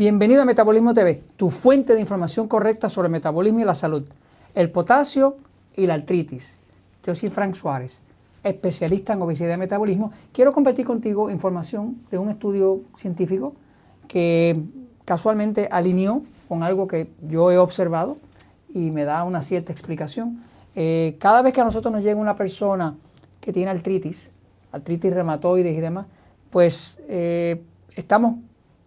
Bienvenido a Metabolismo TV, tu fuente de información correcta sobre metabolismo y la salud, el potasio y la artritis. Yo soy Frank Suárez, especialista en obesidad y metabolismo. Quiero compartir contigo información de un estudio científico que casualmente alineó con algo que yo he observado y me da una cierta explicación. Eh, cada vez que a nosotros nos llega una persona que tiene artritis, artritis reumatoides y demás, pues eh, estamos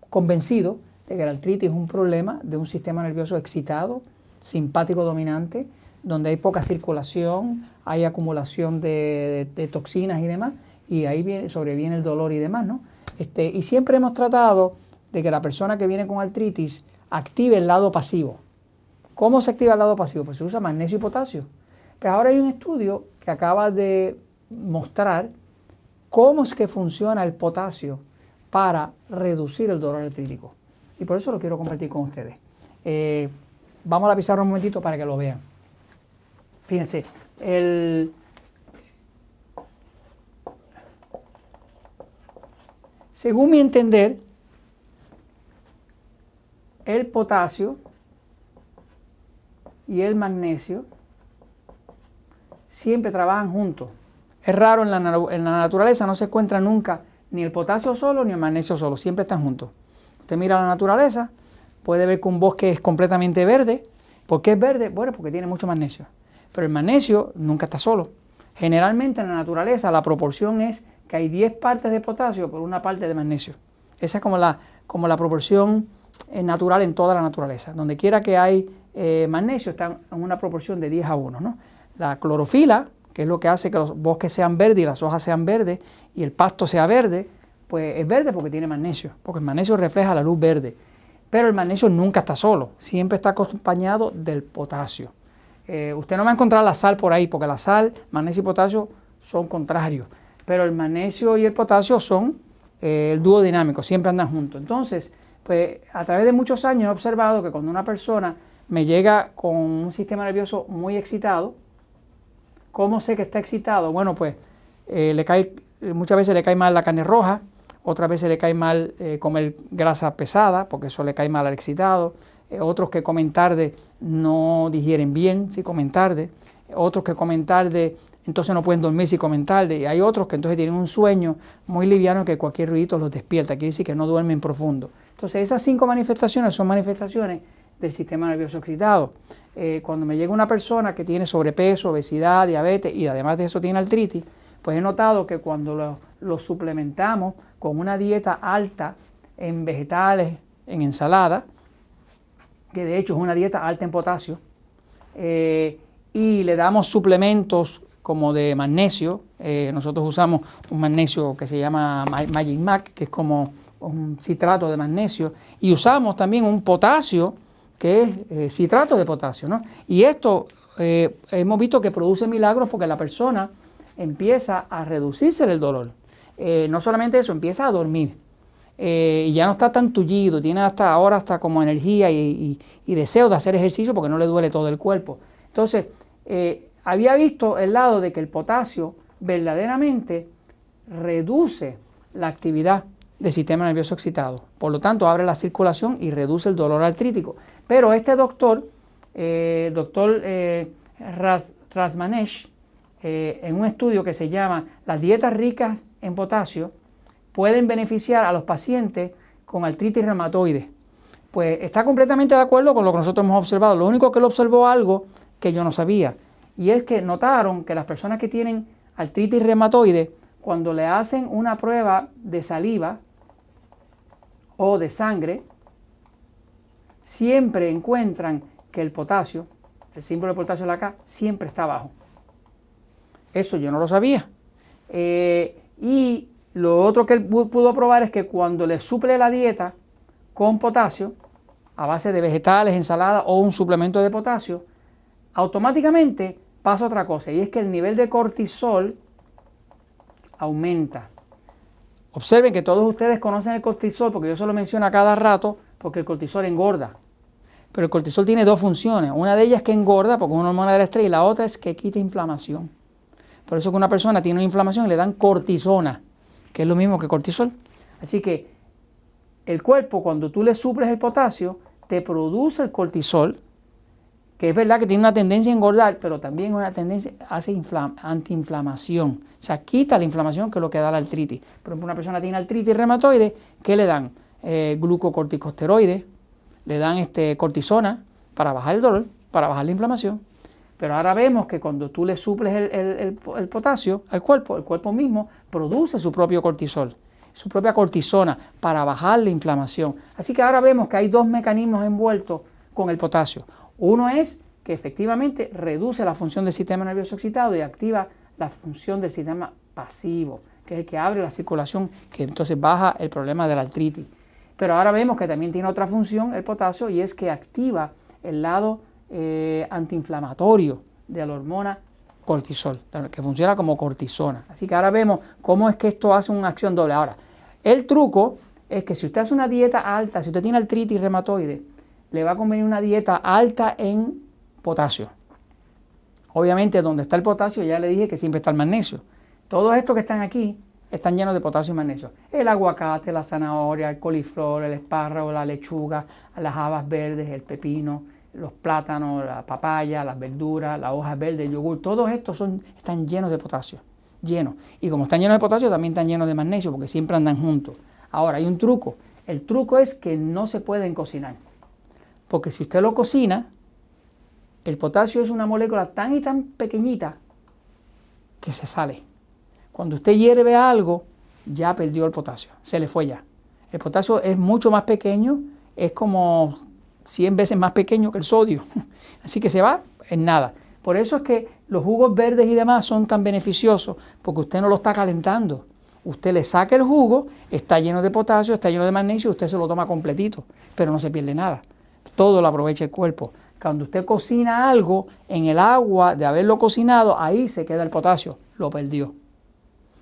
convencidos de que la artritis es un problema de un sistema nervioso excitado, simpático dominante, donde hay poca circulación, hay acumulación de, toxinas y demás, y ahí viene, sobreviene el dolor y demás, ¿no? Este, y siempre hemos tratado de que la persona que viene con artritis active el lado pasivo. ¿Cómo se activa el lado pasivo? Pues se usa magnesio y potasio. Pero ahora hay un estudio que acaba de mostrar cómo es que funciona el potasio para reducir el dolor artrítico. Y por eso lo quiero compartir con ustedes. Eh, vamos a la un momentito para que lo vean. Fíjense, el, según mi entender, el potasio y el magnesio siempre trabajan juntos. Es raro en la, en la naturaleza, no se encuentra nunca ni el potasio solo ni el magnesio solo, siempre están juntos. Usted mira la naturaleza, puede ver que un bosque es completamente verde. ¿Por qué es verde? Bueno, porque tiene mucho magnesio. Pero el magnesio nunca está solo. Generalmente en la naturaleza la proporción es que hay 10 partes de potasio por una parte de magnesio. Esa es como la, como la proporción eh, natural en toda la naturaleza. Donde quiera que hay eh, magnesio está en una proporción de 10 a 1. ¿no? La clorofila, que es lo que hace que los bosques sean verdes y las hojas sean verdes y el pasto sea verde, pues es verde porque tiene magnesio, porque el magnesio refleja la luz verde. Pero el magnesio nunca está solo, siempre está acompañado del potasio. Eh, usted no va a encontrar la sal por ahí, porque la sal, magnesio y potasio son contrarios. Pero el magnesio y el potasio son eh, el dúo dinámico, siempre andan juntos. Entonces, pues a través de muchos años he observado que cuando una persona me llega con un sistema nervioso muy excitado, ¿cómo sé que está excitado? Bueno, pues eh, le cae, muchas veces le cae mal la carne roja, otras veces le cae mal eh, comer grasa pesada, porque eso le cae mal al excitado, eh, otros que comen tarde no digieren bien si comen tarde, otros que comen tarde entonces no pueden dormir si comen tarde, y hay otros que entonces tienen un sueño muy liviano que cualquier ruido los despierta, quiere decir que no duermen profundo. Entonces esas cinco manifestaciones son manifestaciones del sistema nervioso excitado. Eh, cuando me llega una persona que tiene sobrepeso, obesidad, diabetes y además de eso tiene artritis, pues he notado que cuando lo, suplementamos con una dieta alta en vegetales, en ensalada, que de hecho es una dieta alta en potasio, eh, y le damos suplementos como de magnesio, eh, nosotros usamos un magnesio que se llama Magic Mac, que es como un citrato de magnesio, y usamos también un potasio que es eh, citrato de potasio. ¿no? Y esto hemos visto que produce milagros porque la persona empieza a reducirse el dolor. Eh, no solamente eso, empieza a dormir. Eh, y ya no está tan tullido, tiene hasta ahora hasta como energía y, deseo de hacer ejercicio porque no le duele todo el cuerpo. Entonces, eh, había visto el lado de que el potasio verdaderamente reduce la actividad del sistema nervioso excitado. Por lo tanto, abre la circulación y reduce el dolor artrítico. Pero este doctor, doctor Rasmanesh, eh, en un estudio que se llama Las dietas ricas en potasio pueden beneficiar a los pacientes con artritis reumatoide. Pues está completamente de acuerdo con lo que nosotros hemos observado. Lo único que él observó algo que yo no sabía. Y es que notaron que las personas que tienen artritis reumatoide, cuando le hacen una prueba de saliva o de sangre, siempre encuentran que el potasio, el símbolo de potasio de la K, siempre está bajo. Eso yo no lo sabía. Eh, y lo otro que él pudo probar es que cuando le suple la dieta con potasio, a base de vegetales, ensalada o un suplemento de potasio, automáticamente pasa otra cosa, y es que el nivel de cortisol aumenta. Observen que todos ustedes conocen el cortisol, porque yo se lo menciono a cada rato, porque el cortisol engorda. Pero el cortisol tiene dos funciones. Una de ellas es que engorda, porque es una hormona del estrés, y la otra es que quita inflamación. Por eso que una persona tiene una inflamación le dan cortisona, que es lo mismo que cortisol. Así que el cuerpo cuando tú le suples el potasio, te produce el cortisol, que es verdad que tiene una tendencia a engordar, pero también una tendencia hace antiinflamación. O sea, quita la inflamación que es lo que da la artritis. Por ejemplo, una persona tiene artritis reumatoide, ¿qué le dan? Eh, glucocorticosteroides, le dan este, cortisona para bajar el dolor, para bajar la inflamación. Pero ahora vemos que cuando tú le suples el, el potasio al cuerpo, el cuerpo mismo produce su propio cortisol su propia cortisona para bajar la inflamación. Así que ahora vemos que hay dos mecanismos envueltos con el potasio. Uno es que efectivamente reduce la función del sistema nervioso excitado y activa la función del sistema pasivo, que es el que abre la circulación, que entonces baja el problema de la artritis. Pero ahora vemos que también tiene otra función el potasio y es que activa el lado eh, antiinflamatorio de la hormona cortisol, que funciona como cortisona. Así que ahora vemos cómo es que esto hace una acción doble. Ahora, el truco es que si usted hace una dieta alta, si usted tiene artritis reumatoide, le va a convenir una dieta alta en potasio. Obviamente, donde está el potasio, ya le dije que siempre está el magnesio. Todos estos que están aquí están llenos de potasio y magnesio. El aguacate, la zanahoria, el coliflor, el espárrago, la lechuga, las habas verdes, el pepino, los plátanos, la papaya, las verduras, las hojas verdes, el yogur, todos estos son, están llenos de potasio, llenos. Y como están llenos de potasio, también están llenos de magnesio, porque siempre andan juntos. Ahora, hay un truco. El truco es que no se pueden cocinar. Porque si usted lo cocina, el potasio es una molécula tan y tan pequeñita que se sale. Cuando usted hierve algo, ya perdió el potasio, se le fue ya. El potasio es mucho más pequeño, es como 100 veces más pequeño que el sodio. Así que se va en nada. Por eso es que los jugos verdes y demás son tan beneficiosos, porque usted no lo está calentando. Usted le saca el jugo, está lleno de potasio, está lleno de magnesio, usted se lo toma completito, pero no se pierde nada. Todo lo aprovecha el cuerpo. Cuando usted cocina algo en el agua de haberlo cocinado, ahí se queda el potasio, lo perdió.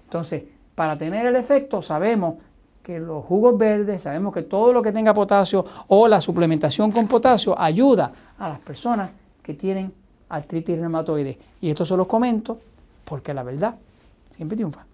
Entonces, para tener el efecto, sabemos que los jugos verdes, sabemos que todo lo que tenga potasio o la suplementación con potasio ayuda a las personas que tienen artritis reumatoide. Y esto se los comento porque la verdad siempre triunfa.